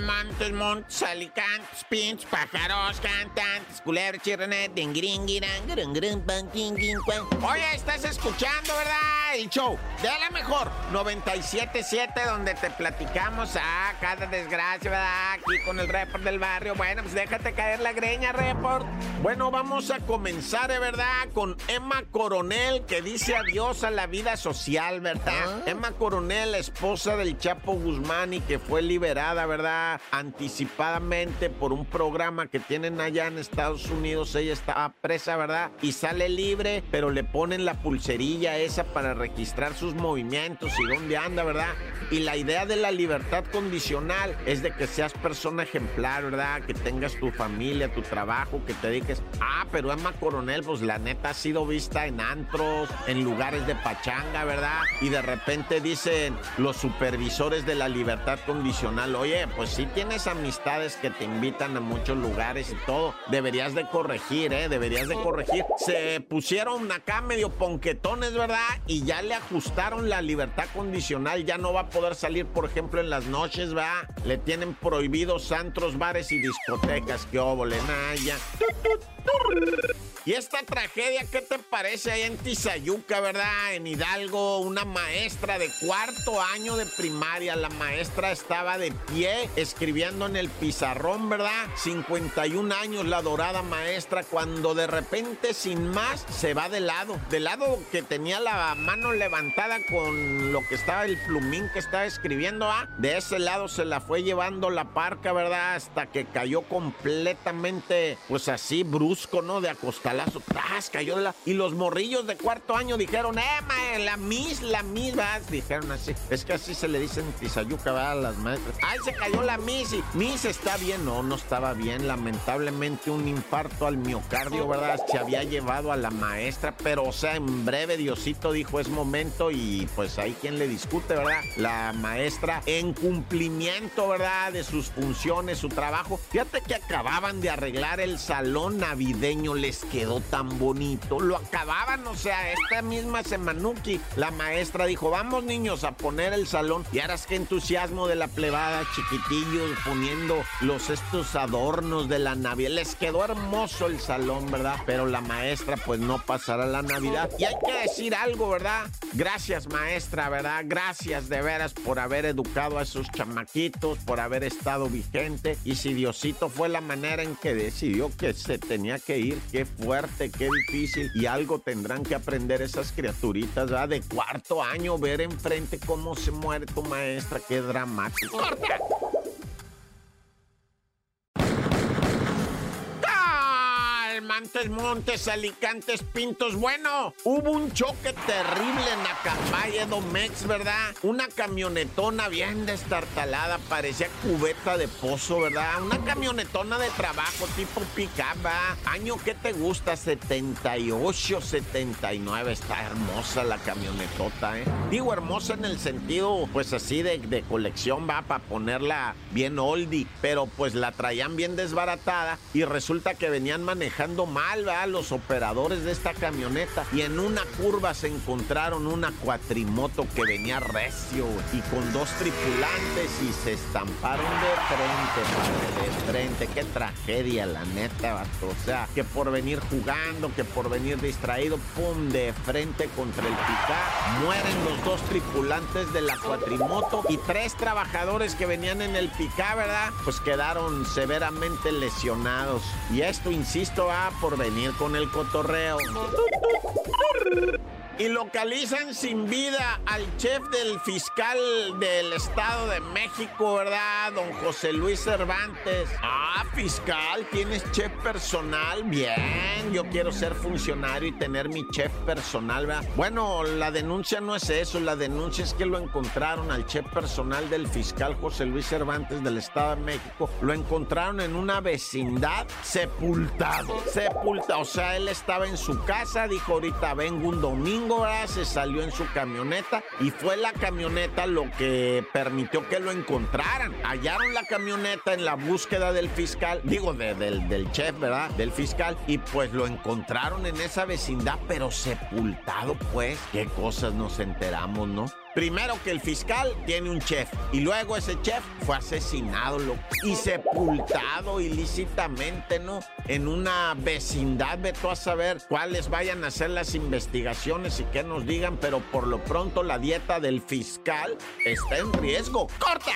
Montes, montes, alicantes, pinches, pájaros, cantantes, culebras, chirrenet, dingringiran, grun, grun, pan, king, king, pan. Oye, estás escuchando, ¿verdad? El show de la mejor 97.7, donde te platicamos a cada desgracia, ¿verdad? Aquí con el report del barrio. Bueno, pues déjate caer la greña, report. Bueno, vamos a comenzar, ¿eh, ¿verdad? Con Emma Coronel, que dice adiós a la vida social, ¿verdad? Emma Coronel, esposa del Chapo Guzmán y que fue liberada, ¿verdad? Anticipadamente por un programa que tienen allá en Estados Unidos. Ella estaba presa, ¿verdad? Y sale libre, pero le ponen la pulserilla esa para registrar sus movimientos y dónde anda, ¿verdad? Y la idea de la libertad condicional es de que seas persona ejemplar, ¿verdad? Que tengas tu familia, tu trabajo, que te dediques. Ah, pero Emma Coronel, pues la neta ha sido vista en antros, en lugares de pachanga, ¿verdad? Y de repente dicen los supervisores de la libertad condicional, oye, pues sí tienes amistades que te invitan a muchos lugares y todo. Deberías de corregir, ¿eh? Deberías de corregir. Se pusieron acá medio ponquetones, ¿verdad? Y ya le ajustaron la libertad condicional. Ya no va a poder salir, por ejemplo, en las noches, ¿verdad? Le tienen prohibidos antros, bares y discotecas. ¡Qué óvole, Naya! Y esta tragedia, ¿qué te parece ahí en Tizayuca, verdad? En Hidalgo, una maestra de cuarto año de primaria. La maestra estaba de pie escribiendo en el pizarrón, ¿verdad? 51 años la dorada maestra, cuando de repente, sin más, se va de lado. De lado que tenía la mano levantada con lo que estaba, el plumín que estaba escribiendo, ¿ah? De ese lado se la fue llevando la parca, ¿verdad? Hasta que cayó completamente, pues así, brusco, ¿no? De ¡Tras! Cayó la... Y los morrillos de cuarto año dijeron, ¡eh, ma, la mis, la mis! ¿verdad? Dijeron así. Es que así se le dicen Tizayuca, ¿verdad? A las maestras. ¡Ay, se cayó la mis! Y mis está bien. No, no estaba bien. Lamentablemente un infarto al miocardio, ¿verdad? Se había llevado a la maestra. Pero, o sea, en breve Diosito dijo, es momento. Y pues ahí quien le discute, ¿verdad? La maestra en cumplimiento, ¿verdad? De sus funciones, su trabajo. Fíjate que acababan de arreglar el salón navideño. Les quedó tan bonito. Lo acababan, o sea, esta misma Semanuki, la maestra dijo, vamos niños a poner el salón. Y ahora es que entusiasmo de la plebada, chiquitillos, poniendo los estos adornos de la Navidad. Les quedó hermoso el salón, ¿verdad? Pero la maestra pues no pasará la Navidad. Y hay que decir algo, ¿verdad? Gracias maestra, ¿verdad? Gracias de veras por haber educado a esos chamaquitos, por haber estado vigente. Y si Diosito fue la manera en que decidió que se tenía que ir, qué qué difícil. Y algo tendrán que aprender esas criaturitas, ¿verdad? De cuarto año, ver enfrente cómo se muere tu maestra, qué dramático. Montes, Alicantes, Pintos. Bueno, hubo un choque terrible en Acambay, Edomex, ¿verdad? Una camionetona bien destartalada, parecía cubeta de pozo, ¿verdad? Una camionetona de trabajo tipo ¿verdad? Año, ¿qué te gusta? 78, 79. Está hermosa la camionetota, ¿eh? Digo hermosa en el sentido, pues así de, de colección, va, para ponerla bien oldie, pero pues la traían bien desbaratada y resulta que venían manejando mal, ¿verdad? Los operadores de esta camioneta. Y en una curva se encontraron una cuatrimoto que venía recio y con dos tripulantes y se estamparon de frente, padre, de frente. Qué tragedia, la neta, vato. O sea, que por venir jugando, que por venir distraído, pum, de frente contra el picá. Mueren los dos tripulantes de la cuatrimoto y tres trabajadores que venían en el picá, ¿verdad? Pues quedaron severamente lesionados. Y esto, insisto, va por venir con el cotorreo. Y localizan sin vida al chef del fiscal del Estado de México, ¿verdad? Don José Luis Cervantes. Ah, fiscal, ¿tienes chef personal? Bien, yo quiero ser funcionario y tener mi chef personal, ¿verdad? Bueno, la denuncia no es eso, la denuncia es que lo encontraron al chef personal del fiscal José Luis Cervantes del Estado de México. Lo encontraron en una vecindad sepultado, sepultado. O sea, él estaba en su casa, dijo ahorita vengo un domingo se salió en su camioneta y fue la camioneta lo que permitió que lo encontraran. Hallaron la camioneta en la búsqueda del fiscal, digo, del, del chef, ¿verdad? Del fiscal, y pues lo encontraron en esa vecindad, pero sepultado, pues. Qué cosas nos enteramos, ¿no? Primero que el fiscal tiene un chef y luego ese chef fue asesinado y sepultado ilícitamente, ¿no? En una vecindad, veto a saber cuáles vayan a ser las investigaciones y qué nos digan, pero por lo pronto la dieta del fiscal está en riesgo. ¡Corta!